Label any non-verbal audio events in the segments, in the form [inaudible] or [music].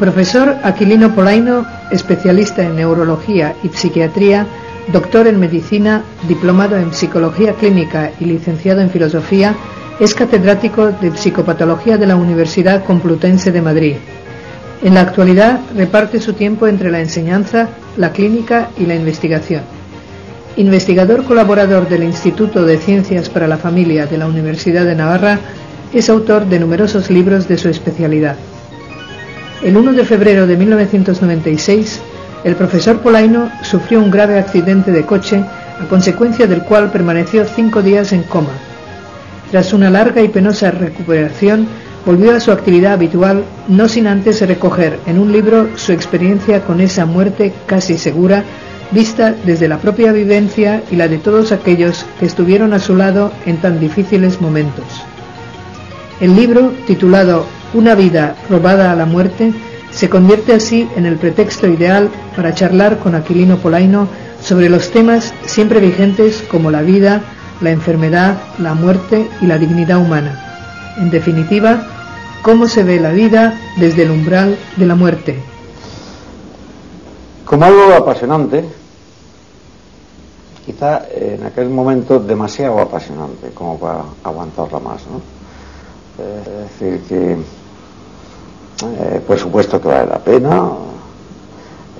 Profesor Aquilino Polaino, especialista en neurología y psiquiatría, doctor en medicina, diplomado en psicología clínica y licenciado en filosofía, es catedrático de psicopatología de la Universidad Complutense de Madrid. En la actualidad reparte su tiempo entre la enseñanza, la clínica y la investigación. Investigador colaborador del Instituto de Ciencias para la Familia de la Universidad de Navarra, es autor de numerosos libros de su especialidad. El 1 de febrero de 1996, el profesor Polaino sufrió un grave accidente de coche, a consecuencia del cual permaneció cinco días en coma. Tras una larga y penosa recuperación, volvió a su actividad habitual, no sin antes recoger en un libro su experiencia con esa muerte casi segura, vista desde la propia vivencia y la de todos aquellos que estuvieron a su lado en tan difíciles momentos. El libro, titulado Una vida robada a la muerte, se convierte así en el pretexto ideal para charlar con Aquilino Polaino sobre los temas siempre vigentes como la vida, la enfermedad, la muerte y la dignidad humana. En definitiva, cómo se ve la vida desde el umbral de la muerte. Como algo apasionante, quizá en aquel momento demasiado apasionante como para aguantarla más, ¿no? Es decir, que eh, por supuesto que vale la pena,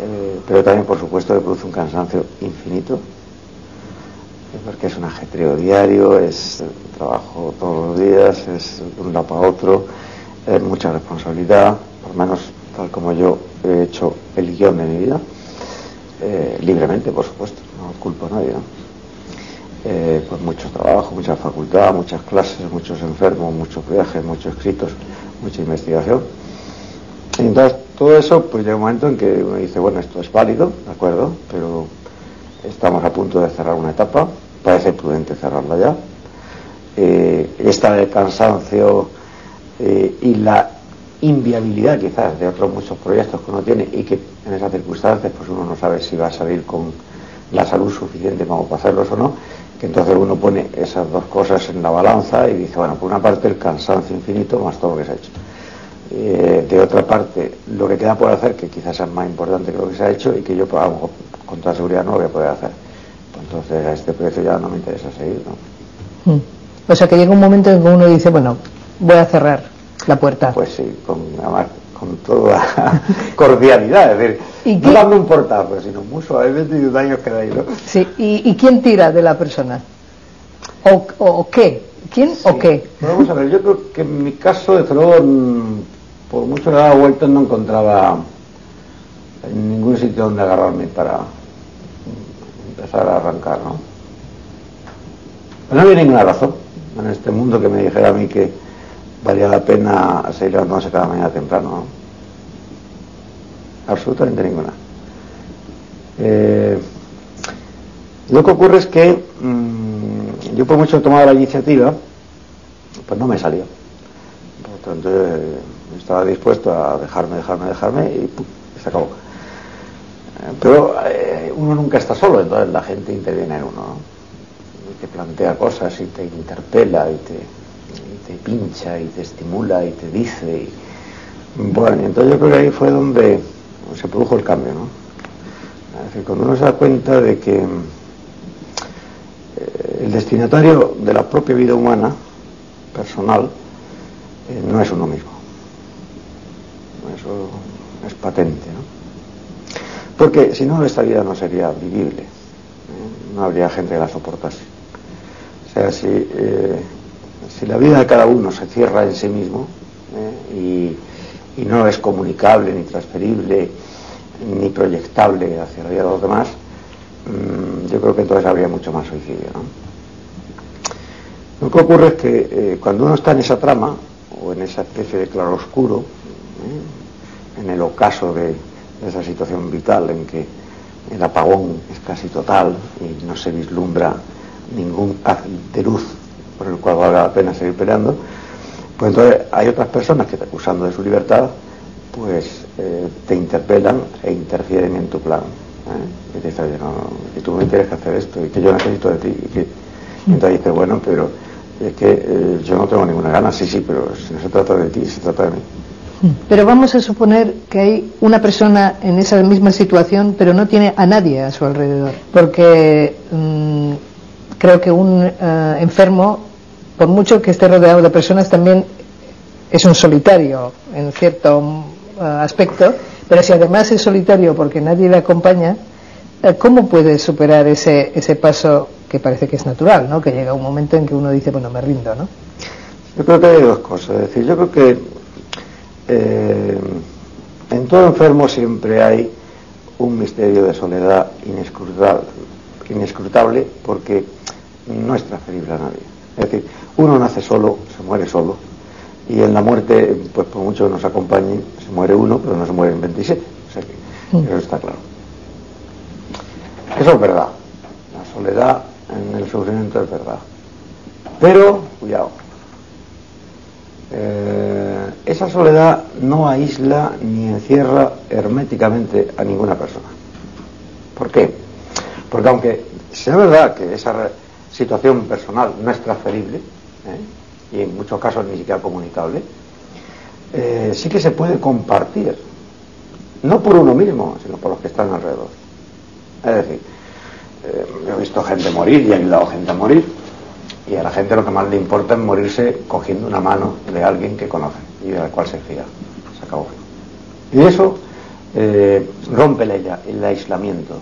eh, pero también por supuesto que produce un cansancio infinito, porque es un ajetreo diario, es trabajo todos los días, es de un lado para otro, es mucha responsabilidad, por menos tal como yo he hecho el guion de mi vida, eh, libremente por supuesto, no culpo a nadie, pues mucho trabajo, mucha facultad, muchas clases, muchos enfermos, muchos viajes, muchos escritos, mucha investigación entonces, todo eso, pues llega un momento en que uno dice, bueno, esto es válido, ¿de acuerdo? Pero estamos a punto de cerrar una etapa, parece prudente cerrarla ya. Eh, esta del cansancio eh, y la inviabilidad quizás de otros muchos proyectos que uno tiene y que en esas circunstancias pues uno no sabe si va a salir con la salud suficiente para hacerlos o no, que entonces uno pone esas dos cosas en la balanza y dice, bueno, por una parte el cansancio infinito más todo lo que se ha hecho. Eh, de otra parte, lo que queda por hacer, que quizás es más importante que lo que se ha hecho y que yo pues, con toda seguridad no lo voy a poder hacer. Entonces, a este precio ya no me interesa seguir. ¿no? Hmm. O sea, que llega un momento en que uno dice, bueno, voy a cerrar la puerta. Pues sí, con, con toda [laughs] cordialidad, es decir, ¿Y no dando un portazo, sino muy suavemente y daños que da ahí, ¿no? Sí, ¿Y, quién tira de la persona? ¿O, o, qué? ¿Quién o qué? Vamos a ver, yo creo que en mi caso, de luego, por mucho que daba vueltas no encontraba en ningún sitio donde agarrarme para empezar a arrancar, ¿no? Pero no había ninguna razón en este mundo que me dijera a mí que valía la pena seguir levantándose cada mañana temprano, ¿no? Absolutamente ninguna. Eh, lo que ocurre es que mm, yo por mucho he tomado la iniciativa, pues no me salió. Por tanto, eh, estaba dispuesto a dejarme, dejarme, dejarme y se acabó. Eh, pero eh, uno nunca está solo, entonces la gente interviene en uno, y te plantea cosas y te interpela y te, pincha y te estimula y te dice. bueno, y entonces yo creo que ahí fue donde se produjo el cambio, ¿no? Es decir, cuando uno se da cuenta de que eh, el destinatario de la propia vida humana, personal, no es uno mismo eso es patente, ¿no? Porque si no, esta vida no sería vivible, ¿eh? no habría gente que la soportase. O sea, si, eh, si la vida de cada uno se cierra en sí mismo ¿eh? y, no es comunicable, ni transferible, ni proyectable hacia la vida de los demás, mm, yo creo que entonces habría mucho más suicidio. Lo que ocurre es que cuando uno está en esa trama, o en esa especie de claroscuro, en el ocaso de, esa situación vital en que el apagón es casi total y no se vislumbra ningún haz de luz por el cual valga la pena seguir peleando, pues entonces hay otras personas que te acusando de su libertad, pues eh, te interpelan e interfieren en tu plan. ¿eh? Y te dicen, no, que tú me tienes que hacer esto y que yo necesito de ti. Y, que, entonces dices, bueno, pero es que eh, yo no tengo ninguna gana, sí, sí, pero si no se trata de ti, se trata de mí. Pero vamos a suponer que hay una persona en esa misma situación, pero no tiene a nadie a su alrededor, porque mm, creo que un eh, enfermo, por mucho que esté rodeado de personas, también es un solitario en cierto mm, aspecto, pero si además es solitario porque nadie le acompaña, eh, ¿cómo puede superar ese, ese paso que parece que es natural, ¿no? que llega un momento en que uno dice, bueno, me rindo? ¿no? Yo creo que hay dos cosas. Es decir, yo creo que eh, en todo enfermo siempre hay un misterio de soledad inescrutable, inescrutable porque no es transferible a nadie. Es decir, uno nace solo, se muere solo, y en la muerte, pues por mucho que nos acompañe, se muere uno, pero no se mueren 27. O sea que mm. eso está claro. Eso es verdad. La soledad en el sufrimiento es verdad. Pero, cuidado, eh, esa soledad no aísla ni encierra herméticamente a ninguna persona. ¿Por qué? Porque aunque sea verdad que esa situación personal no es transferible, ¿eh? y en muchos casos ni siquiera comunicable, eh, sí que se puede compartir, no por uno mismo, sino por los que están alrededor. Es decir, he visto gente morir y he ayudado gente a morir, y a la gente lo que más le importa es morirse cogiendo una mano de alguien que conoce y de la cual se fía. Se acabó. Y eso eh, rompe el aislamiento.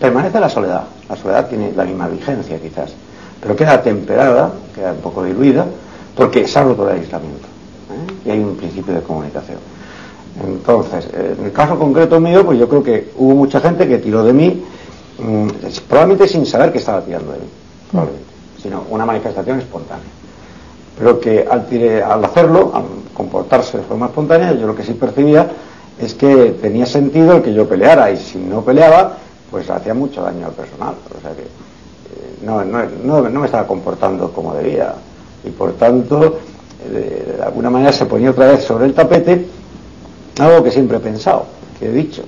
Permanece la soledad. La soledad tiene la misma vigencia quizás, pero queda temperada, queda un poco diluida, porque se ha roto el aislamiento. ¿eh? Y hay un principio de comunicación. Entonces, en el caso concreto mío, pues yo creo que hubo mucha gente que tiró de mí, mm, probablemente sin saber que estaba tirando de mí. Sino una manifestación espontánea. Pero que al, hacerlo, al comportarse de forma espontánea, yo lo que sí percibía es que tenía sentido el que yo peleara y si no peleaba, pues hacía mucho daño al personal. O sea que eh, no, me estaba comportando como debía y por tanto, de, alguna manera se ponía otra vez sobre el tapete algo que siempre he pensado, que he dicho,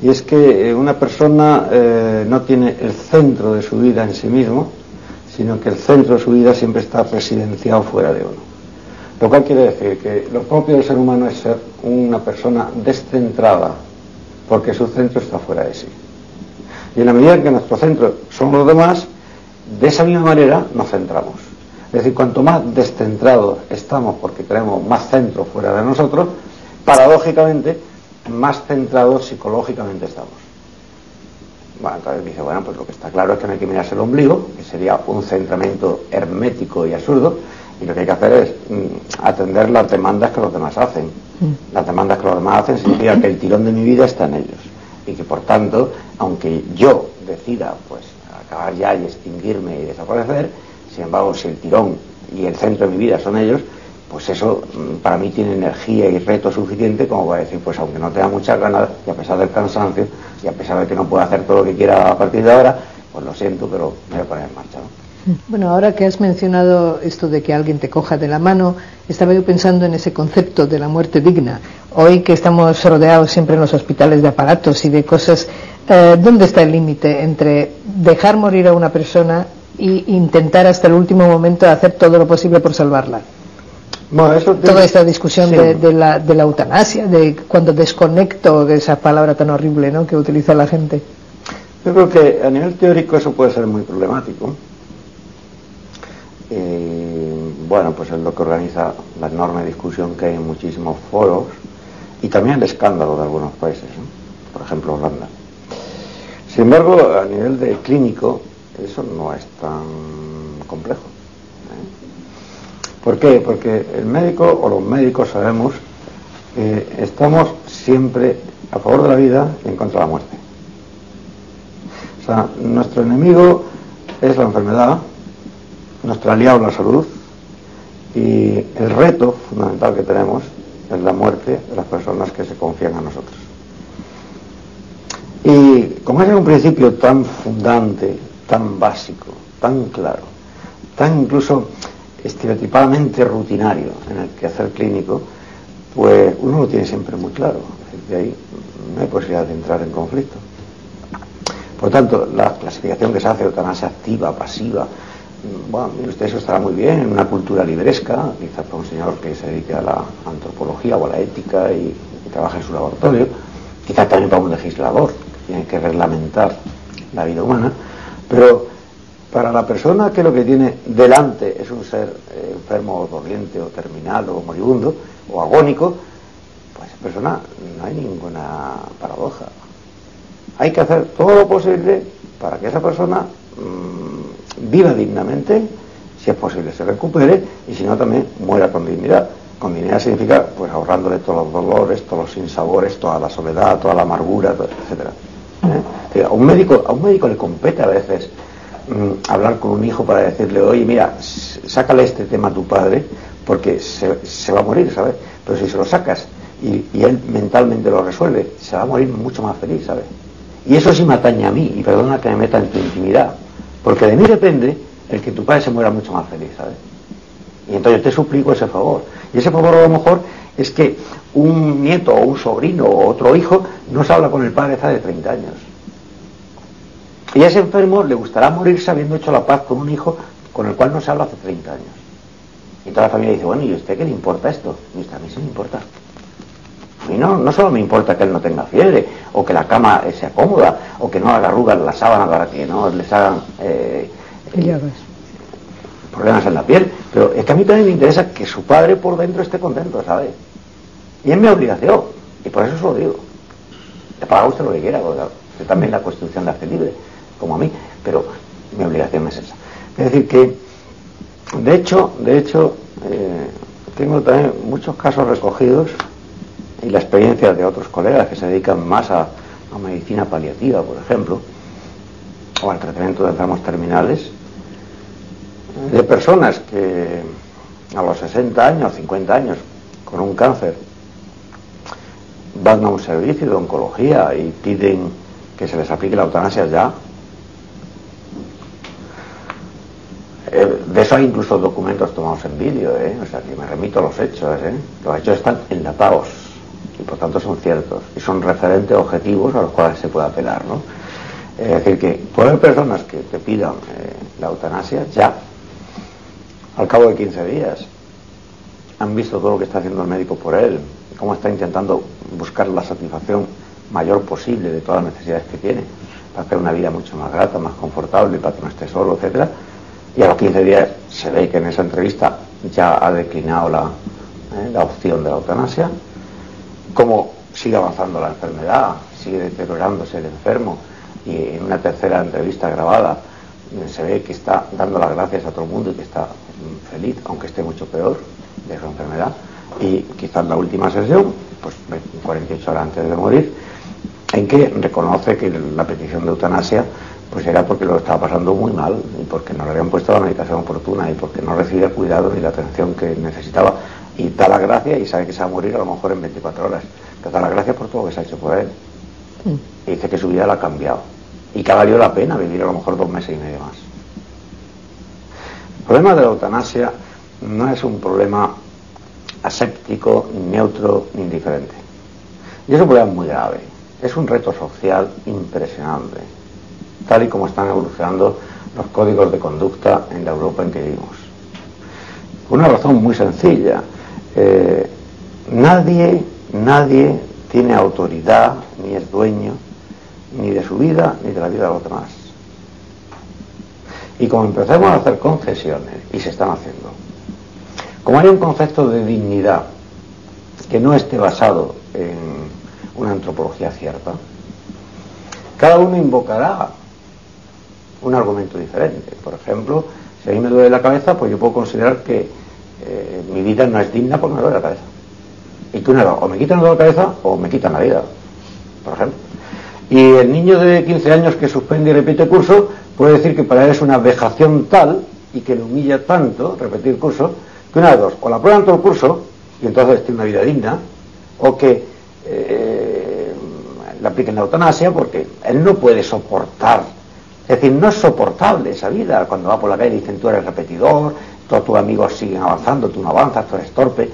y es que una persona eh, no tiene el centro de su vida en sí mismo, sino que el centro de su vida siempre está residenciado fuera de uno. Lo cual quiere decir que lo propio del ser humano es ser una persona descentrada, porque su centro está fuera de sí. Y en la medida en que nuestro centro son los demás, de esa misma manera nos centramos. Es decir, cuanto más descentrados estamos porque tenemos más centro fuera de nosotros, paradójicamente, más centrados psicológicamente estamos. Bueno, entonces dice, bueno, pues lo que está claro es que no hay que mirarse el ombligo, que sería un centramiento hermético y absurdo, y lo que hay que hacer es mm, atender las demandas que los demás hacen. Mm. Las demandas que los demás hacen significa que el tirón de mi vida está en ellos. Y que por tanto, aunque yo decida pues acabar ya y extinguirme y desaparecer, sin embargo, si el tirón y el centro de mi vida son ellos, pues eso mm, para mí tiene energía y reto suficiente como para decir, pues aunque no tenga muchas ganas, y a pesar del cansancio, y a pesar de que no pueda hacer todo lo que quiera a partir de ahora, pues lo siento, pero me voy a poner en marcha. Bueno, ahora que has mencionado esto de que alguien te coja de la mano, estaba yo pensando en ese concepto de la muerte digna. Hoy que estamos rodeados siempre en los hospitales de aparatos y de cosas, eh, ¿dónde está el límite entre dejar morir a una persona e intentar hasta el último momento hacer todo lo posible por salvarla? Toda esta discusión de, la, de, la, eutanasia, de cuando desconecto, de esa palabra tan horrible ¿no? que utiliza la gente. Yo creo que a nivel teórico eso puede ser muy problemático. bueno, pues es lo que organiza la enorme discusión que hay en muchísimos foros y también el escándalo de algunos países, por ejemplo Holanda. Sin embargo, a nivel de clínico, eso no es tan complejo. ¿Por qué? Porque el médico o los médicos sabemos que estamos siempre a favor de la vida y en contra de la muerte. O sea, nuestro enemigo es la enfermedad, nuestro aliado la salud y el reto fundamental que tenemos es la muerte de las personas que se confían a nosotros. Y como es un principio tan fundante, tan básico, tan claro, tan incluso estereotipadamente rutinario en el quehacer clínico, pues uno lo tiene siempre muy claro. De ahí no hay posibilidad de entrar en conflicto. Por tanto, la clasificación que se hace eutanasia activa, pasiva, bueno, usted eso estará muy bien en una cultura libresca, quizás para un señor que se dedique a la antropología o a la ética y, trabaja en su laboratorio, quizás también para un legislador que tiene que reglamentar la vida humana, pero para la persona que lo que tiene delante es un ser eh, enfermo o corriente o terminal o moribundo o agónico, pues esa persona no hay ninguna paradoja. Hay que hacer todo lo posible para que esa persona mm, viva dignamente, si es posible se recupere y si no también muera con dignidad. Con dignidad significa pues ahorrándole todos los dolores, todos los sinsabores, toda la soledad, toda la amargura, etcétera. ¿Eh? A un médico, a un médico le compete a veces hablar con un hijo para decirle, oye, mira, sácale este tema a tu padre porque se, se va a morir, ¿sabes? Pero si se lo sacas y, y, él mentalmente lo resuelve, se va a morir mucho más feliz, ¿sabes? Y eso sí me atañe a mí, y perdona que me meta en tu intimidad, porque de mí depende el que tu padre se muera mucho más feliz, ¿sabes? Y entonces te suplico ese favor. Y ese favor a lo mejor es que un nieto o un sobrino o otro hijo no se habla con el padre hace de 30 años. Y a ese enfermo le gustará morirse habiendo hecho la paz con un hijo con el cual no se habla hace 30 años. Y toda la familia dice, bueno, ¿y a usted qué le importa esto? Y dice, a mí sí me importa. A mí no, no solo me importa que él no tenga fiebre, o que la cama sea cómoda, o que no haga arrugas la sábana para que no les hagan eh, problemas en la piel, pero es que a mí también me interesa que su padre por dentro esté contento, ¿sabes? Y es mi obligación, y por eso se lo digo. Le paga usted lo que quiera, porque también la Constitución la hace libre, como a mí, pero mi obligación es esa. Es decir, que de hecho, de hecho, eh, tengo también muchos casos recogidos y la experiencia de otros colegas que se dedican más a, medicina paliativa, por ejemplo, o al tratamiento de enfermos terminales, de personas que a los 60 años, 50 años, con un cáncer, van a un servicio de oncología y piden que se les aplique la eutanasia ya, Eh, de eso hay incluso documentos tomados en vídeo, ¿eh? o sea que me remito a los hechos. ¿eh? Los hechos están enlatados y por tanto son ciertos y son referentes objetivos a los cuales se puede apelar. ¿no? Es decir, que puede haber personas que te pidan la eutanasia ya, al cabo de 15 días, han visto todo lo que está haciendo el médico por él, cómo está intentando buscar la satisfacción mayor posible de todas las necesidades que tiene, para hacer una vida mucho más grata, más confortable, para que no esté solo, etcétera y a los 15 días se ve que en esa entrevista ya ha declinado la, eh, la opción de la eutanasia, como sigue avanzando la enfermedad, sigue deteriorándose el enfermo y en una tercera entrevista grabada eh, se ve que está dando las gracias a todo el mundo y que está mm, feliz, aunque esté mucho peor de su enfermedad. Y quizás la última sesión, pues 48 horas antes de morir, en que reconoce que la petición de eutanasia pues era porque lo estaba pasando muy mal y porque no le habían puesto la medicación oportuna y porque no recibía el cuidado ni la atención que necesitaba. Y da la gracia y sabe que se va a morir a lo mejor en 24 horas. Pero da la gracia por todo lo que se ha hecho por él. Y dice que su vida la ha cambiado. Y que ha valido la pena vivir a lo mejor dos meses y medio más. El problema de la eutanasia no es un problema aséptico, neutro, ni indiferente. Y es un problema muy grave. Es un reto social impresionante tal y como están evolucionando los códigos de conducta en la Europa en que vivimos. Una razón muy sencilla. Eh, nadie, nadie tiene autoridad, ni es dueño, ni de su vida, ni de la vida de los demás. Y como empezamos a hacer concesiones, y se están haciendo, como hay un concepto de dignidad que no esté basado en una antropología cierta, cada uno invocará un argumento diferente. Por ejemplo, si a mí me duele la cabeza, pues yo puedo considerar que eh, mi vida no es digna porque me duele la cabeza. Y tú nada, o me quitan la cabeza o me quitan la vida, por ejemplo. Y el niño de 15 años que suspende y repite curso puede decir que para él es una vejación tal y que le humilla tanto repetir curso que una de dos, o la prueban todo el curso y entonces tiene una vida digna, o que eh, le apliquen la eutanasia porque él no puede soportar es decir, no es soportable esa vida. Cuando va por la calle y dicen tú eres repetidor, todos tus amigos siguen avanzando, tú no avanzas, tú eres torpe.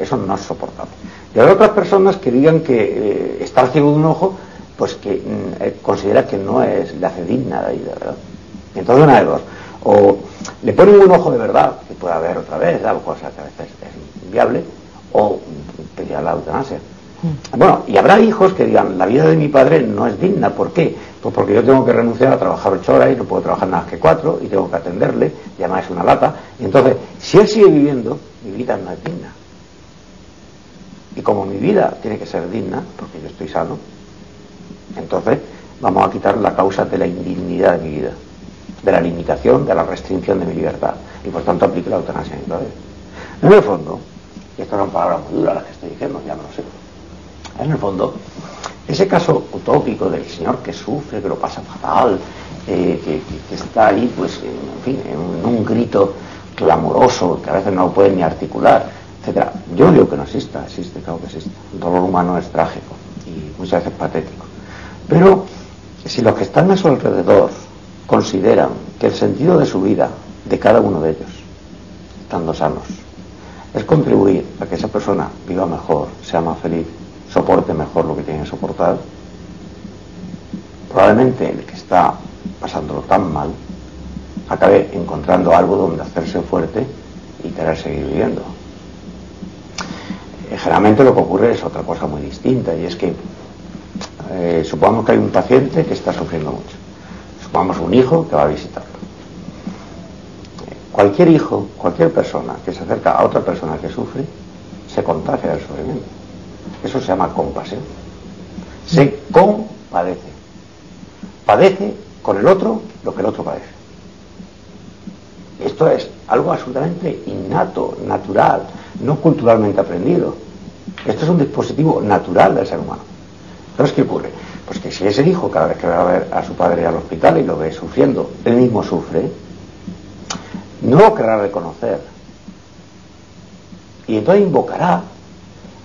Eso no es soportable. Y hay otras personas que digan que eh, estar ciego de un ojo, pues que mm, eh, considera que no es, le hace digna la vida, ¿verdad? Entonces una de dos. o le ponen un ojo de verdad, que puede haber otra vez, algo cosa que a veces es inviable, o pedir la eutanasia. Mm. Bueno, y habrá hijos que digan, la vida de mi padre no es digna, ¿por qué? Pues porque yo tengo que renunciar a trabajar ocho horas y no puedo trabajar nada más que cuatro, y tengo que atenderle, y además es una lata. Y entonces, si él sigue viviendo, mi vida no es digna. Y como mi vida tiene que ser digna, porque yo estoy sano, entonces vamos a quitar la causa de la indignidad de mi vida, de la limitación, de la restricción de mi libertad. Y por tanto aplique la eutanasia mi padre. En el fondo, y estas son palabras muy duras las que estoy diciendo, ya no lo sé, en el fondo, ese caso utópico del señor que sufre, que lo pasa fatal, eh, que, está ahí, pues, en fin, en un, grito clamoroso, que a veces no puede ni articular, etcétera. Yo digo que no exista, existe, claro que existe. El dolor humano es trágico y muchas veces patético. Pero si los que están a su alrededor consideran que el sentido de su vida, de cada uno de ellos, estando sanos, es contribuir a que esa persona viva mejor, sea más feliz, soporte mejor lo que tiene que soportar, probablemente el que está pasándolo tan mal acabe encontrando algo donde hacerse fuerte y querer seguir viviendo. Eh, generalmente lo que ocurre es otra cosa muy distinta y es que eh, supongamos que hay un paciente que está sufriendo mucho, supongamos un hijo que va a visitarlo. Cualquier hijo, cualquier persona que se acerca a otra persona que sufre, se contagia del sufrimiento. Eso se llama compasión. Se compadece. Padece con el otro lo que el otro padece. Esto es algo absolutamente innato, natural, no culturalmente aprendido. Esto es un dispositivo natural del ser humano. Entonces, ¿qué ocurre? Pues que si ese hijo cada vez que va a ver a su padre al hospital y lo ve sufriendo, él mismo sufre, no lo querrá reconocer. Y entonces invocará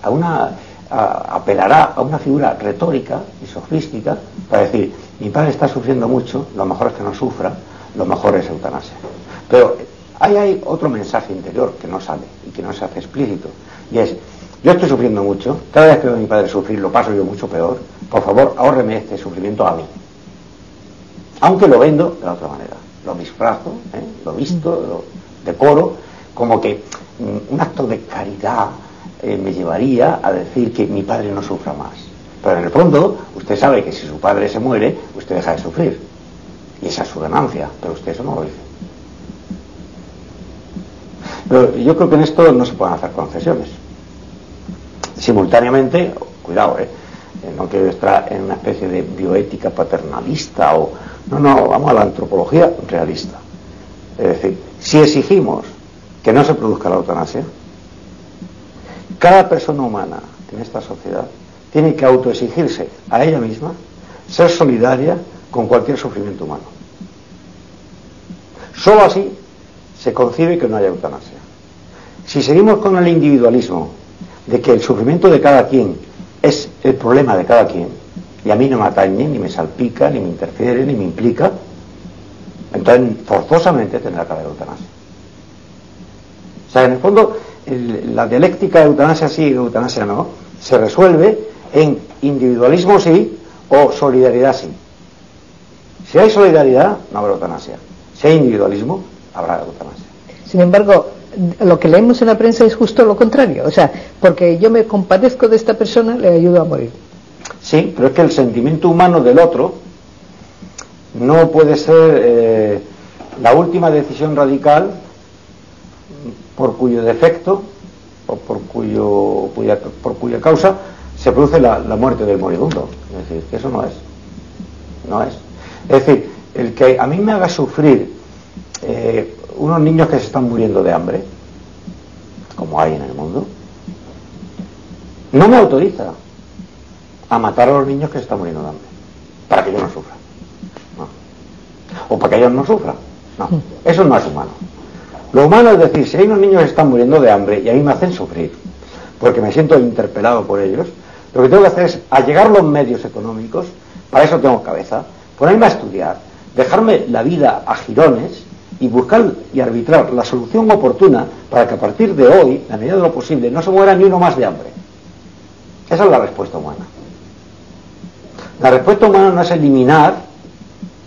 a una apelará a una figura retórica y sofística para decir, mi padre está sufriendo mucho, lo mejor es que no sufra, lo mejor es eutanasia. Pero ahí hay otro mensaje interior que no sale y que no se hace explícito, y es, yo estoy sufriendo mucho, cada vez que veo a mi padre sufrir lo paso yo mucho peor, por favor, ahórreme este sufrimiento a mí. Aunque lo vendo de la otra manera, lo disfrazo, ¿eh? lo visto, lo decoro, como que mm, un acto de caridad, eh, me llevaría a decir que mi padre no sufra más. Pero en el fondo, usted sabe que si su padre se muere, usted deja de sufrir. Y esa es su ganancia, pero usted eso no lo dice. Pero yo creo que en esto no se pueden hacer concesiones. Simultáneamente, cuidado, ¿eh? eh no quiero estar en una especie de bioética paternalista o... No, no, vamos a la antropología realista. Es decir, si exigimos que no se produzca la eutanasia, cada persona humana en esta sociedad tiene que autoexigirse a ella misma ser solidaria con cualquier sufrimiento humano. Solo así se concibe que no haya eutanasia. Si seguimos con el individualismo de que el sufrimiento de cada quien es el problema de cada quien, y a mí no me atañe, ni me salpica, ni me interfiere, ni me implica, entonces forzosamente tendrá que haber eutanasia. O sea, en el fondo, la dialéctica de eutanasia sí y eutanasia no, se resuelve en individualismo sí o solidaridad sí. Si hay solidaridad, no habrá eutanasia. Si hay individualismo, habrá eutanasia. Sin embargo, lo que leemos en la prensa es justo lo contrario. O sea, porque yo me compadezco de esta persona, le ayudo a morir. Sí, pero es que el sentimiento humano del otro no puede ser eh, la última decisión radical por cuyo defecto o por, cuyo, por cuya causa se produce la, muerte del moribundo. Es decir, que eso no es. No es. Es decir, el que a mí me haga sufrir eh, unos niños que se están muriendo de hambre, como hay en el mundo, no me autoriza a matar a los niños que se están muriendo de hambre, para que yo no sufra. O para que ellos no sufran. No, eso no es humano. Lo humano es decir, si hay unos niños que están muriendo de hambre y a mí me hacen sufrir, porque me siento interpelado por ellos, lo que tengo que hacer es allegar los medios económicos, para eso tengo cabeza, ponerme a estudiar, dejarme la vida a girones y buscar y arbitrar la solución oportuna para que a partir de hoy, a medida de lo posible, no se muera ni uno más de hambre. Esa es la respuesta humana. La respuesta humana no es eliminar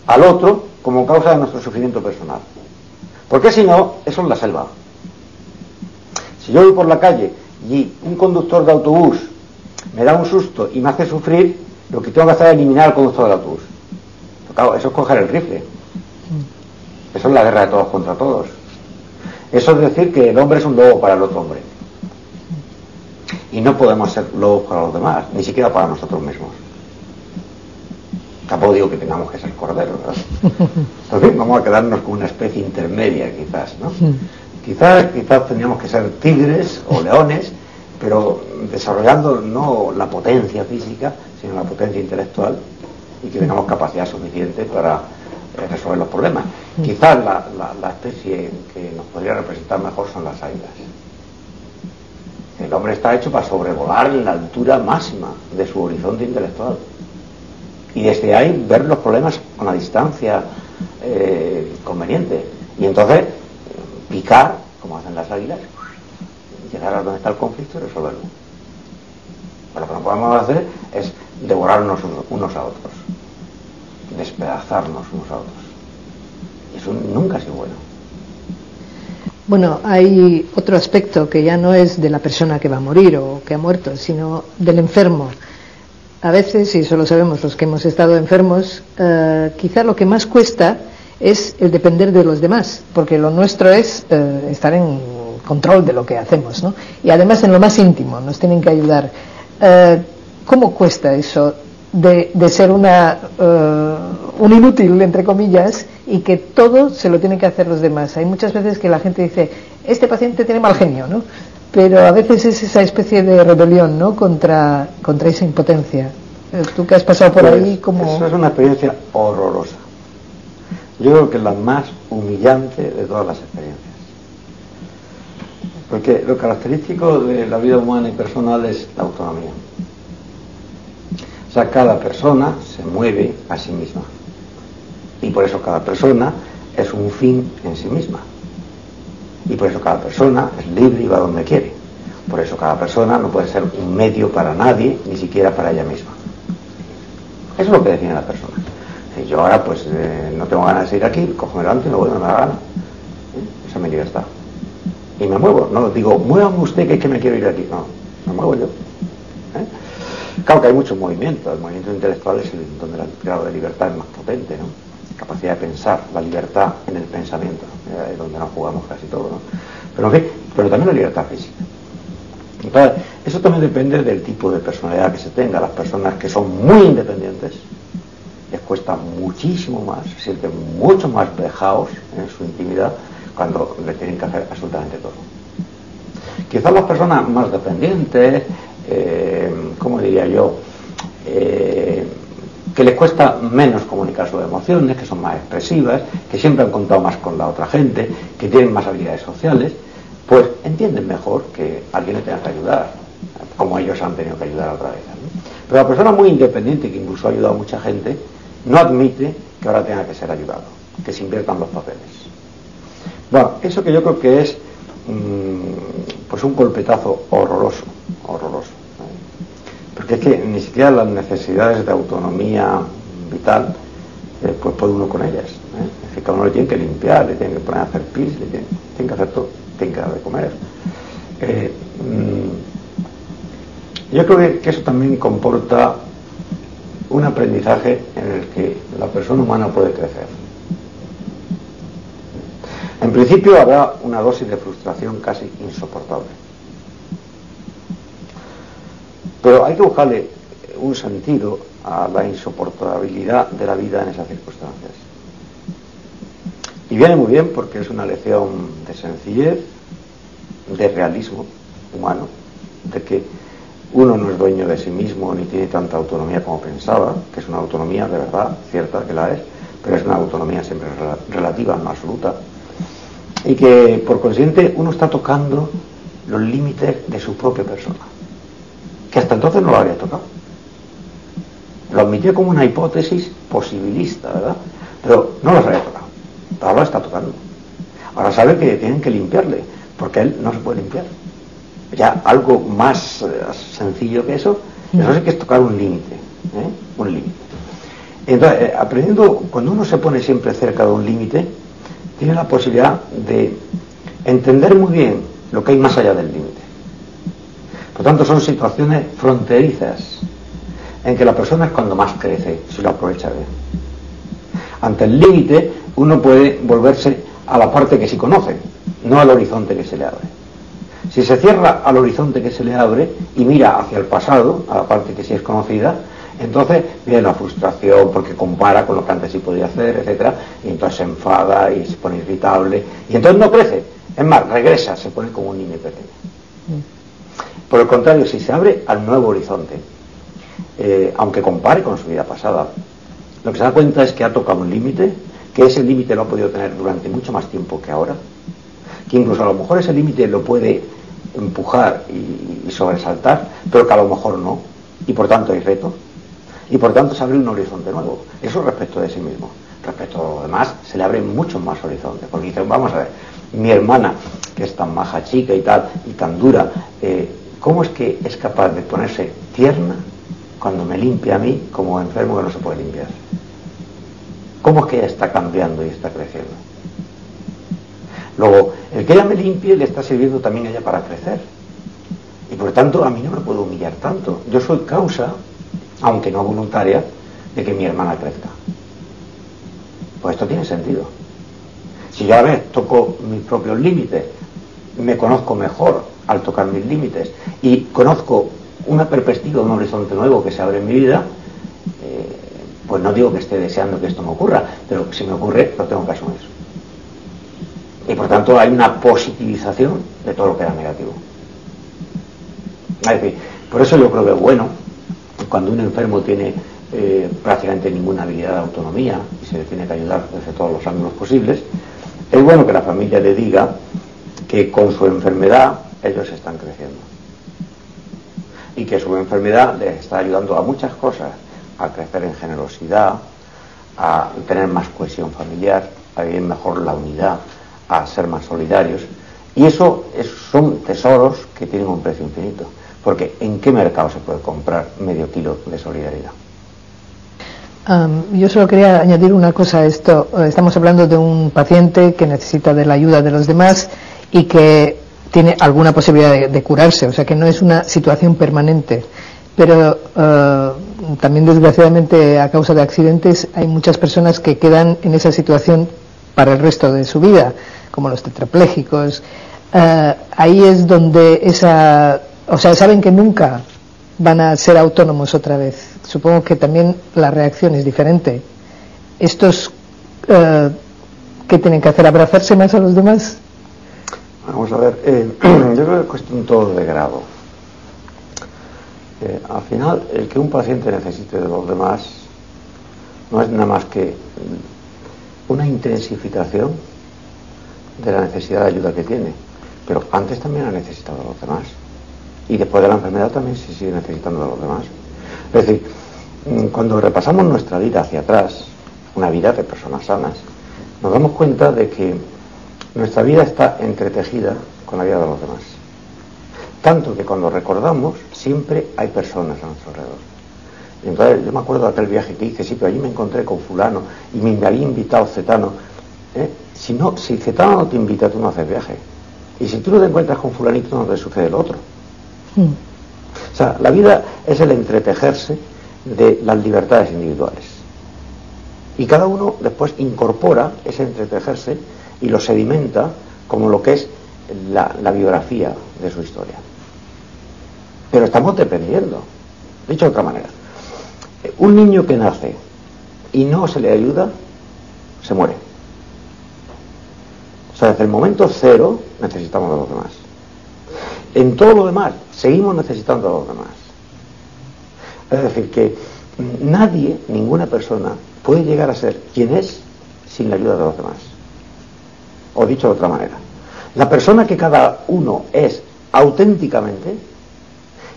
al otro como causa de nuestro sufrimiento personal. Porque si no, eso es la selva. Si yo voy por la calle y un conductor de autobús me da un susto y me hace sufrir, lo que tengo que hacer es eliminar al conductor del autobús. claro, eso es coger el rifle. Eso es la guerra de todos contra todos. Eso es decir que el hombre es un lobo para el otro hombre. Y no podemos ser lobos para los demás, ni siquiera para nosotros mismos. Tampoco digo que tengamos que ser corderos, ¿verdad? Entonces [laughs] vamos a quedarnos con una especie intermedia quizás, ¿no? Quizás, quizás tendríamos que ser tigres o [laughs] leones, pero desarrollando no la potencia física, sino la potencia intelectual y que tengamos capacidad suficiente para eh, resolver los problemas. Quizás la, la, especie que nos podría representar mejor son las águilas. El hombre está hecho para sobrevolar la altura máxima de su horizonte intelectual y desde ahí ver los problemas con la distancia eh, conveniente. Y entonces picar, como hacen las águilas, llegar a donde está el conflicto y resolverlo. Pero lo que no podemos hacer es devorarnos unos a otros, despedazarnos unos a otros. Y eso nunca ha sido bueno. Bueno, hay otro aspecto que ya no es de la persona que va a morir o que ha muerto, sino del enfermo a veces, y eso lo sabemos los que hemos estado enfermos, eh, quizá lo que más cuesta es el depender de los demás, porque lo nuestro es eh, estar en control de lo que hacemos, ¿no? Y además en lo más íntimo, nos tienen que ayudar. Eh, ¿Cómo cuesta eso de, ser una, un inútil, entre comillas, y que todo se lo tienen que hacer los demás? Hay muchas veces que la gente dice, este paciente tiene mal genio, ¿no? Pero a veces es esa especie de rebelión ¿no? contra, contra esa impotencia. Eh, tú que has pasado por pues, ahí, como. Eso es una experiencia horrorosa. Yo creo que es la más humillante de todas las experiencias. Porque lo característico de la vida humana y personal es la autonomía. O sea, cada persona se mueve a sí misma. Y por eso cada persona es un fin en sí misma. Y por eso cada persona es libre y va donde quiere. Por eso cada persona no puede ser un medio para nadie, ni siquiera para ella misma. Eso es lo que define la persona. Yo ahora pues eh, no tengo ganas de ir aquí, cojo delante y me voy me da gana. ¿Eh? Esa es mi libertad. Y me muevo. No digo, muévame usted que es que me quiero ir aquí. No, me muevo yo. ¿Eh? Claro que hay muchos movimientos. El movimiento intelectual es el, donde el grado de libertad es más potente, ¿no? capacidad de pensar, la libertad en el pensamiento, es donde nos jugamos casi todo, ¿no? Pero, en pero también la libertad física. Entonces, eso también depende del tipo de personalidad que se tenga. Las personas que son muy independientes les cuesta muchísimo más, se sienten mucho más vejados en su intimidad cuando le tienen que hacer absolutamente todo. Quizás las personas más dependientes, eh, ¿cómo diría yo? Eh, que les cuesta menos comunicar sus emociones, que son más expresivas, que siempre han contado más con la otra gente, que tienen más habilidades sociales, pues entienden mejor que alguien le tenga que ayudar, como ellos han tenido que ayudar a otra vez. Pero la persona muy independiente, que incluso ha ayudado a mucha gente, no admite que ahora tenga que ser ayudado, que se inviertan los papeles. Bueno, eso que yo creo que es mm, pues un golpetazo horroroso, horroroso. Es que ni siquiera las necesidades de autonomía vital, eh, pues puede uno con ellas. ¿eh? Es decir, que a uno le tiene que limpiar, le tiene que poner a hacer pis, le tiene, que hacer todo, tiene que dar de comer. Eh, mm, yo creo que eso también comporta un aprendizaje en el que la persona humana puede crecer. En principio habrá una dosis de frustración casi insoportable. Pero hay que buscarle un sentido a la insoportabilidad de la vida en esas circunstancias. Y viene muy bien porque es una lección de sencillez, de realismo humano, de que uno no es dueño de sí mismo ni tiene tanta autonomía como pensaba, que es una autonomía de verdad, cierta que la es, pero es una autonomía siempre relativa, no absoluta, y que por consiguiente uno está tocando los límites de su propia persona que hasta entonces no lo había tocado. Lo admitió como una hipótesis posibilista, ¿verdad? Pero no los había tocado. Ahora está tocando. Ahora sabe que tienen que limpiarle, porque él no se puede limpiar. Ya algo más eh, sencillo que eso, eso sí que es tocar un límite, ¿eh? un límite. Entonces, eh, aprendiendo, cuando uno se pone siempre cerca de un límite, tiene la posibilidad de entender muy bien lo que hay más allá del límite. Por tanto, son situaciones fronterizas en que la persona es cuando más crece, si lo aprovecha bien. Ante el límite, uno puede volverse a la parte que sí conoce, no al horizonte que se le abre. Si se cierra al horizonte que se le abre y mira hacia el pasado, a la parte que sí es conocida, entonces viene la frustración porque compara con lo que antes sí podía hacer, etcétera, y entonces se enfada y se pone irritable, y entonces no crece. Es más, regresa, se pone como un niño pequeño. Por el contrario, si se abre al nuevo horizonte, eh, aunque compare con su vida pasada, lo que se da cuenta es que ha tocado un límite, que ese límite lo ha podido tener durante mucho más tiempo que ahora, que incluso a lo mejor ese límite lo puede empujar y, sobresaltar, pero que a lo mejor no, y por tanto hay reto, y por tanto se abre un horizonte nuevo. Eso respecto de sí mismo. Respecto a lo demás, se le abren muchos más horizontes, porque dicen, vamos a ver, mi hermana, que es tan maja chica y tal, y tan dura, ¿cómo es que es capaz de ponerse tierna cuando me limpia a mí como enfermo que no se puede limpiar? ¿Cómo es que ella está cambiando y está creciendo? Luego, el que ella me limpie le está sirviendo también a ella para crecer. Y por tanto, a mí no me puedo humillar tanto. Yo soy causa, aunque no voluntaria, de que mi hermana crezca. Pues esto tiene sentido. Si yo a vez toco mis propios límites, me conozco mejor al tocar mis límites y conozco una perspectiva, un horizonte nuevo que se abre en mi vida, eh, pues no digo que esté deseando que esto me ocurra, pero si me ocurre, lo tengo que asumir. Y por tanto hay una positivización de todo lo que era negativo. Por eso yo creo que es bueno cuando un enfermo tiene eh, prácticamente ninguna habilidad de autonomía y se le tiene que ayudar desde todos los ángulos posibles, es bueno que la familia le diga que con su enfermedad ellos están creciendo y que su enfermedad les está ayudando a muchas cosas, a crecer en generosidad, a tener más cohesión familiar, a vivir mejor la unidad, a ser más solidarios. Y eso son tesoros que tienen un precio infinito. Porque ¿en qué mercado se puede comprar medio kilo de solidaridad? yo solo quería añadir una cosa a esto. Estamos hablando de un paciente que necesita de la ayuda de los demás y que tiene alguna posibilidad de, curarse, o sea que no es una situación permanente. Pero eh, también desgraciadamente a causa de accidentes hay muchas personas que quedan en esa situación para el resto de su vida, como los tetraplégicos. Eh, ahí es donde esa, o sea, saben que nunca van a ser autónomos otra vez. Supongo que también la reacción es diferente. Estos, eh, ¿qué tienen que hacer? ¿Abrazarse más a los demás? Vamos a ver, eh, [clears throat] yo creo que es cuestión todo de grado. al final, el que un paciente necesite de los demás no es nada más que una intensificación de la necesidad de ayuda que tiene. Pero antes también ha necesitado de los demás. Y después de la enfermedad también se sigue necesitando de los demás. Es decir, mm, cuando repasamos nuestra vida hacia atrás, una vida de personas sanas, nos damos cuenta de que nuestra vida está entretejida con la vida de los demás. Tanto que cuando recordamos siempre hay personas a nuestro alrededor. Y entonces yo me acuerdo de aquel viaje que hice, sí, pero allí me encontré con fulano y me había invitado Cetano. ¿eh? Si no, si Cetano no te invita, tú no haces viaje. Y si tú no te encuentras con fulanito, no te sucede el otro. Hmm. O sea, la vida es el entretejerse de las libertades individuales. Y cada uno después incorpora ese entretejerse y lo sedimenta como lo que es la, la biografía de su historia. Pero estamos dependiendo. Dicho de otra manera, un niño que nace y no se le ayuda, se muere. O sea, desde el momento cero necesitamos de los demás. En todo lo demás, seguimos necesitando de los demás. Es decir, que nadie, ninguna persona, puede llegar a ser quien es sin la ayuda de los demás. O dicho de otra manera, la persona que cada uno es auténticamente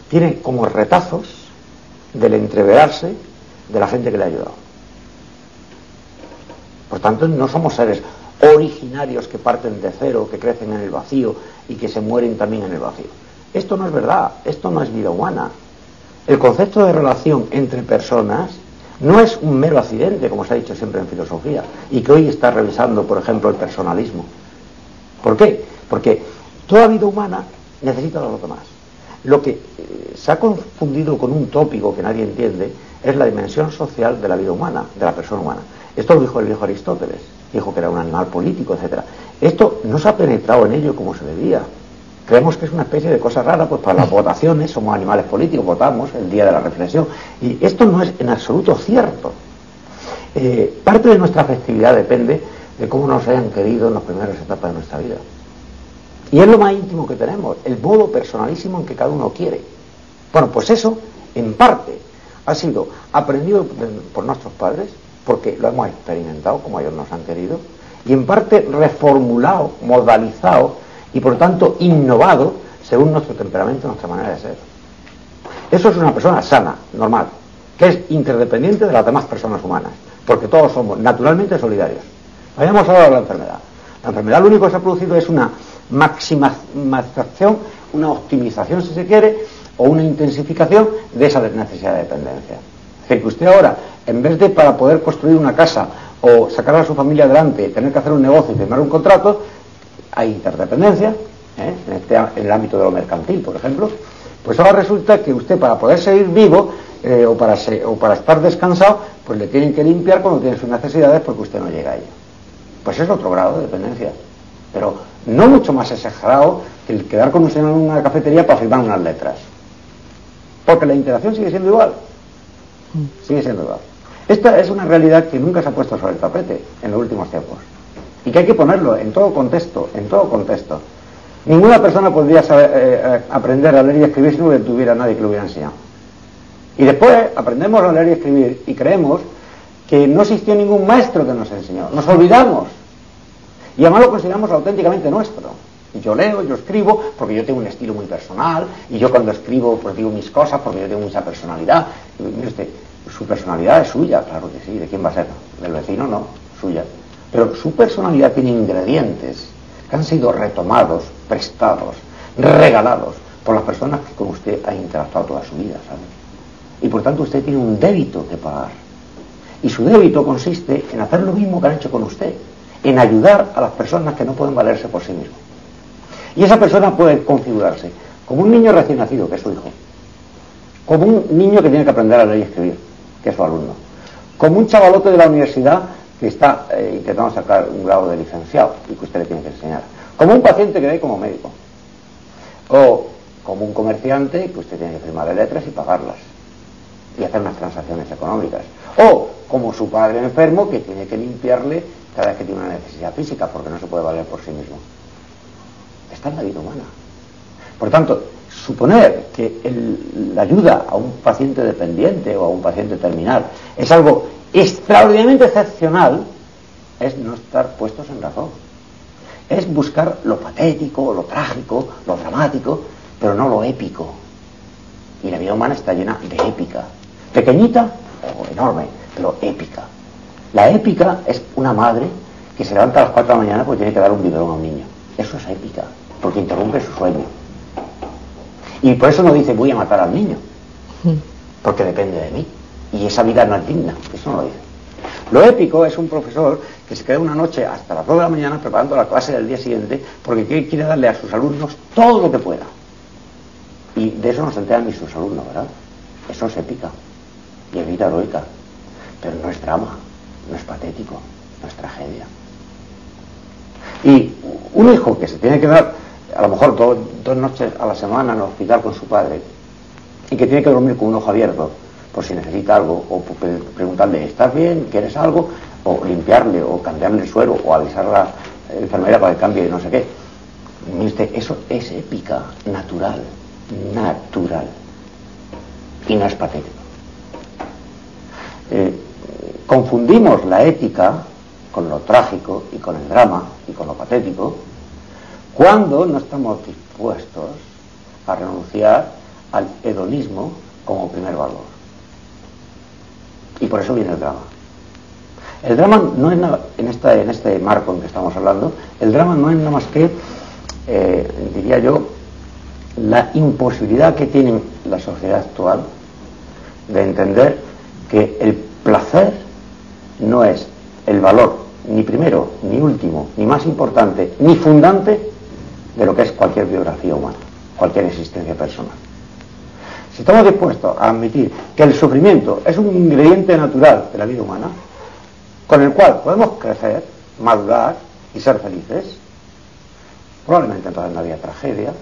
tiene como retazos del entreverarse de la gente que le ha ayudado. Por tanto, no somos seres originarios que parten de cero, que crecen en el vacío y que se mueren también en el vacío. Esto no es verdad, esto no es vida humana. El concepto de relación entre personas no es un mero accidente, como se ha dicho siempre en filosofía, y que hoy está revisando, por ejemplo, el personalismo. ¿Por qué? Porque toda vida humana necesita de los demás. Lo que eh, se ha confundido con un tópico que nadie entiende es la dimensión social de la vida humana, de la persona humana. Esto lo dijo el viejo Aristóteles, dijo que era un animal político, etc. Esto no se ha penetrado en ello como se debía. Creemos que es una especie de cosa rara, pues para las votaciones somos animales políticos, votamos el día de la reflexión. Y esto no es en absoluto cierto. Eh, parte de nuestra festividad depende de cómo nos hayan querido en las primeras etapas de nuestra vida. Y es lo más íntimo que tenemos, el modo personalísimo en que cada uno quiere. Bueno, pues eso, en parte, ha sido aprendido por nuestros padres, porque lo hemos experimentado como ellos nos han querido, y en parte reformulado, modalizado y por lo tanto innovado según nuestro temperamento, nuestra manera de ser. Eso es una persona sana, normal, que es interdependiente de las demás personas humanas, porque todos somos naturalmente solidarios. Habíamos hablado de la enfermedad. La enfermedad lo único que se ha producido es una maximización, una optimización, si se quiere, o una intensificación de esa necesidad de dependencia. Es decir, que usted ahora, en vez de para poder construir una casa o sacar a su familia adelante, tener que hacer un negocio y firmar un contrato, hay interdependencia, ¿eh? este en, el ámbito de lo mercantil, por ejemplo, pues ahora resulta que usted para poder seguir vivo eh, o, para o para estar descansado, pues le tienen que limpiar cuando tiene sus necesidades porque usted no llega a ello. Pues es otro grado de dependencia, pero no mucho más exagerado que el quedar con un señor en una cafetería para firmar unas letras. Porque la interacción sigue siendo igual. Sigue siendo igual. Esta es una realidad que nunca se ha puesto sobre el tapete en los últimos tiempos y que hay que ponerlo en todo contexto, en todo contexto. Ninguna persona podría eh, eh, aprender a leer y escribir si no tuviera nadie que lo hubiera enseñado. Y después aprendemos a leer y escribir y creemos que no existió ningún maestro que nos enseñó. Nos olvidamos. Y además lo consideramos auténticamente nuestro. Yo leo, yo escribo, porque yo tengo un estilo muy personal, y yo cuando escribo pues digo mis cosas porque yo tengo mucha personalidad. Y, mire usted, su personalidad es suya, claro que sí, ¿de quién va a ser? Del vecino no, suya. Pero su personalidad tiene ingredientes que han sido retomados, prestados, regalados por las personas que con usted ha interactuado toda su vida, ¿sabe? Y por tanto usted tiene un débito que pagar. Y su débito consiste en hacer lo mismo que han hecho con usted, en ayudar a las personas que no pueden valerse por sí mismos. Y esa persona puede configurarse como un niño recién nacido, que es su hijo, como un niño que tiene que aprender a leer y escribir, que es su alumno, como un chavalote de la universidad que está eh, intentando sacar un grado de licenciado y que usted le tiene que enseñar. Como un paciente que ve como médico. O como un comerciante que usted tiene que firmar letras y pagarlas. Y hacer unas transacciones económicas. O como su padre enfermo que tiene que limpiarle cada vez que tiene una necesidad física porque no se puede valer por sí mismo. Está en la vida humana. Por tanto, suponer que la ayuda a un paciente dependiente o a un paciente terminal es algo extraordinariamente excepcional es no estar puestos en razón. Es buscar lo patético, lo trágico, lo dramático, pero no lo épico. Y la vida humana está llena de épica. Pequeñita o enorme, pero épica. La épica es una madre que se levanta a las 4 de la mañana porque tiene que dar un biberón a un niño. Eso es épica, porque interrumpe su sueño. Y por eso no dice voy a matar al niño, porque depende de mí. Y esa vida no es digna, eso no lo dice. Lo épico es un profesor que se queda una noche hasta las 2 de la mañana preparando la clase del día siguiente porque quiere darle a sus alumnos todo lo que pueda. Y de eso nos enteran ni sus alumnos, ¿verdad? Eso es épica y es vida heroica. Pero no es drama, no es patético, no es tragedia. Y un hijo que se tiene que dar a lo mejor dos noches a la semana en el hospital con su padre y que tiene que dormir con un ojo abierto, por si necesita algo, o preguntarle, ¿estás bien? ¿Quieres algo? O limpiarle, o cambiarle el suelo, o avisar a la enfermera para que cambie no sé qué. eso es épica, natural, natural. Y no es patético. Eh, confundimos la ética con lo trágico y con el drama y con lo patético cuando no estamos dispuestos a renunciar al hedonismo como primer valor. Y por eso viene el drama. El drama no es nada, en, esta, en este marco en que estamos hablando, el drama no es nada más que, eh, diría yo, la imposibilidad que tiene la sociedad actual de entender que el placer no es el valor ni primero, ni último, ni más importante, ni fundante de lo que es cualquier biografía humana, cualquier existencia personal. Si estamos dispuestos a admitir que el sufrimiento es un ingrediente natural de la vida humana, con el cual podemos crecer, madurar y ser felices, probablemente entonces no había tragedia,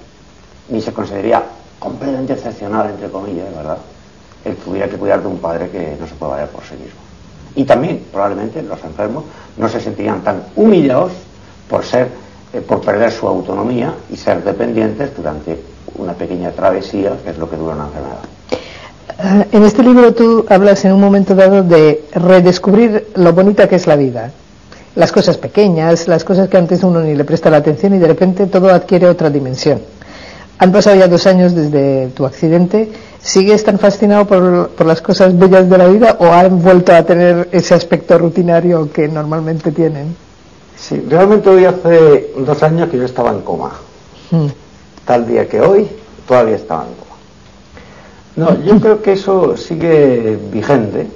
ni se consideraría completamente excepcional, entre comillas, ¿verdad? El que hubiera que cuidar de un padre que no se puede valer por sí mismo. Y también, probablemente, los enfermos no se sentirían tan humillados por ser, eh, por perder su autonomía y ser dependientes durante una pequeña travesía, que es lo que dura una enfermedad. Ah, en este libro tú hablas en un momento dado de redescubrir lo bonita que es la vida. Las cosas pequeñas, las cosas que antes uno ni le presta la atención y de repente todo adquiere otra dimensión. Han pasado ya dos años desde tu accidente. ¿Sigues tan fascinado por, las cosas bellas de la vida o han vuelto a tener ese aspecto rutinario que normalmente tienen? Sí, realmente hoy hace dos años que yo estaba en coma. Hmm. Tal día que hoy todavía estaba en coma. No, yo [laughs] creo que eso sigue vigente,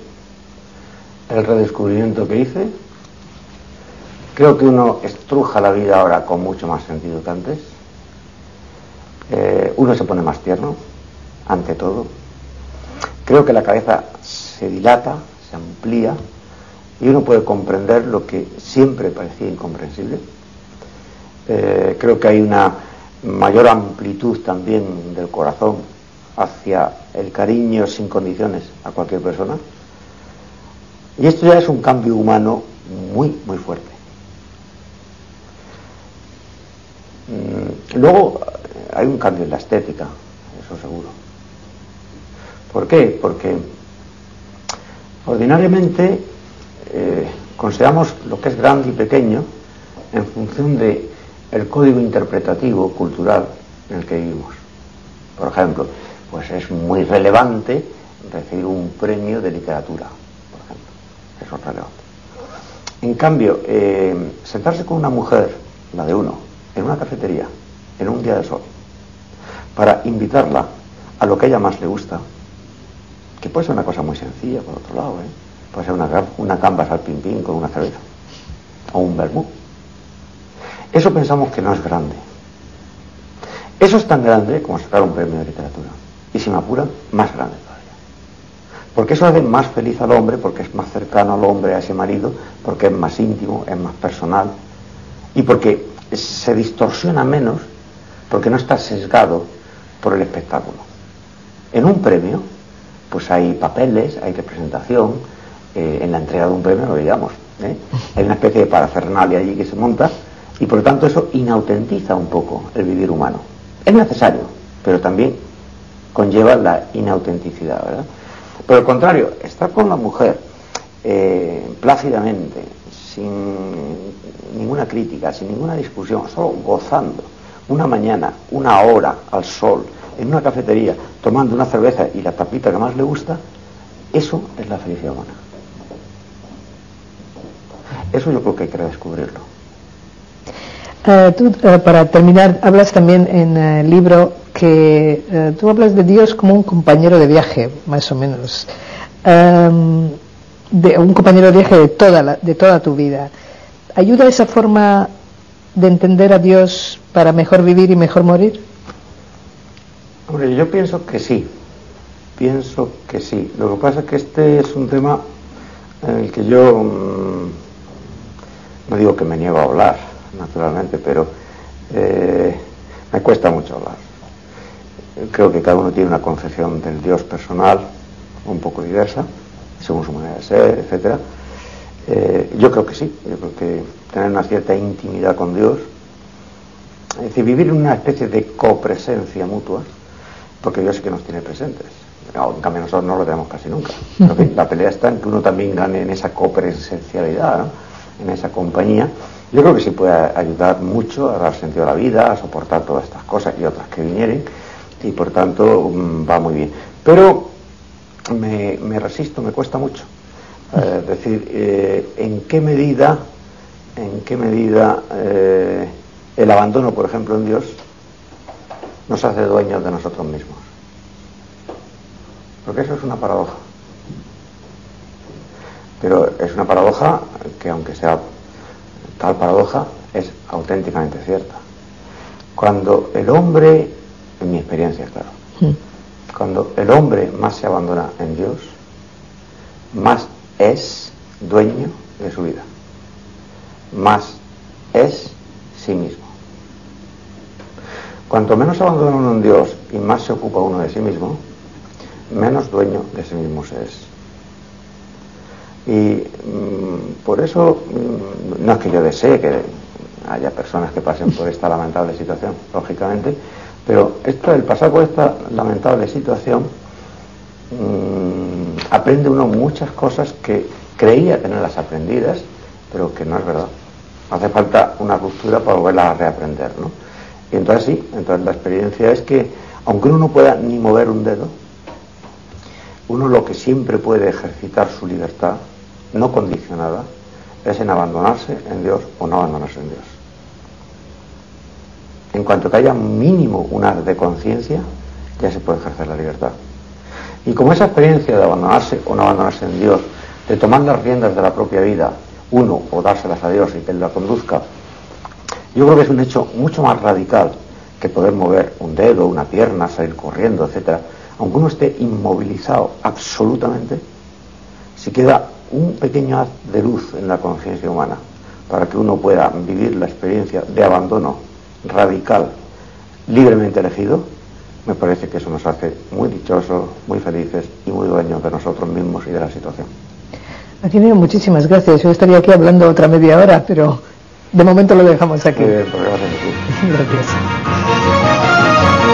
el redescubrimiento que hice. Creo que uno estruja la vida ahora con mucho más sentido que antes eh, uno se pone más tierno, ante todo. Creo que la cabeza se dilata, se amplía y uno puede comprender lo que siempre parecía incomprensible. Eh, creo que hay una mayor amplitud también del corazón hacia el cariño sin condiciones a cualquier persona. Y esto ya es un cambio humano muy, muy fuerte. Mm, luego, hay un cambio en la estética, eso seguro. ¿Por qué? Porque ordinariamente eh, consideramos lo que es grande y pequeño en función de el código interpretativo cultural en el que vivimos. Por ejemplo, pues es muy relevante recibir un premio de literatura, por ejemplo. Eso es relevante. En cambio, eh, sentarse con una mujer, la de uno, en una cafetería, en un día de sol, para invitarla a lo que a ella más le gusta, que puede ser una cosa muy sencilla, por otro lado, ¿eh? puede ser una, una canvas al pin con una cerveza, o un vermú. Eso pensamos que no es grande. Eso es tan grande como sacar un premio de literatura. Y si me apuran, más grande todavía. Porque eso hace más feliz al hombre, porque es más cercano al hombre, a ese marido, porque es más íntimo, es más personal, y porque se distorsiona menos, porque no está sesgado por el espectáculo. En un premio, pues hay papeles, hay representación, eh, en la entrega de un premio lo digamos, ¿eh? hay una especie de parafernalia allí que se monta y por lo tanto eso inautentiza un poco el vivir humano. Es necesario, pero también conlleva la inautenticidad, ¿verdad? Por el contrario, estar con la mujer eh, plácidamente, sin ninguna crítica, sin ninguna discusión, solo gozando, una mañana, una hora al sol, en una cafetería, tomando una cerveza y la tapita que más le gusta, eso es la felicidad humana. Eso yo creo que hay que descubrirlo. Eh, tú, eh, para terminar, hablas también en el libro que eh, tú hablas de Dios como un compañero de viaje, más o menos. Em, de un compañero de viaje de toda, de toda tu vida. ¿Ayuda esa forma de entender a Dios para mejor vivir y mejor morir? Hombre, yo pienso que sí, pienso que sí. Lo que pasa es que este es un tema en el que yo mm, no digo que me niego a hablar, naturalmente, pero eh, me cuesta mucho hablar. Creo que cada uno tiene una concepción del Dios personal un poco diversa, según su manera de ser, etcétera. Eh, yo creo que sí, yo creo que tener una cierta intimidad con Dios, es decir, vivir en una especie de copresencia mutua, porque Dios sí que nos tiene presentes. en cambio nosotros no lo tenemos casi nunca. la pelea está en que uno también gane en esa copresencialidad, en esa compañía. Yo creo que sí puede ayudar mucho a dar sentido a la vida, a soportar todas estas cosas y otras que vinieren, y por tanto mm, va muy bien. Pero me, resisto, me cuesta mucho. Eh, es decir, eh, ¿en qué medida, en qué medida eh, el abandono, por ejemplo, en Dios nos hace dueños de nosotros mismos? Porque eso es una paradoja. Pero es una paradoja que aunque sea tal paradoja, es auténticamente cierta. Cuando el hombre, en mi experiencia, claro, mm. cuando el hombre más se abandona en Dios, más es dueño de su vida, más es sí mismo. Cuanto menos abandona uno en Dios y más se ocupa uno de sí mismo, menos dueño de sí mismo se es. Y mm, por eso, mm, no es que yo desee que haya personas que pasen por esta lamentable situación, lógicamente, pero esto, el pasar por esta lamentable situación, mmm, aprende uno muchas cosas que creía tenerlas aprendidas, pero que no es verdad. Hace falta una ruptura para volverlas a reaprender, ¿no? Y entonces sí, entonces la experiencia es que, aunque uno no pueda ni mover un dedo, uno lo que siempre puede ejercitar su libertad, no condicionada, es en abandonarse en Dios o no abandonarse en Dios. En cuanto que haya mínimo un ar de conciencia, ya se puede ejercer la libertad. Y como esa experiencia de abandonarse o no abandonarse en Dios, de tomar las riendas de la propia vida, uno, o dárselas a Dios y que Él la conduzca, yo creo que es un hecho mucho más radical que poder mover un dedo, una pierna, salir corriendo, etcétera. Aunque uno esté inmovilizado absolutamente, si queda un pequeño haz de luz en la conciencia humana para que uno pueda vivir la experiencia de abandono radical, libremente elegido, me parece que eso nos hace muy dichosos, muy felices y muy dueños de nosotros mismos y de la situación. Aquí muchísimas gracias. Yo estaría aquí hablando otra media hora, pero de momento lo dejamos aquí. Pues gracias. [laughs]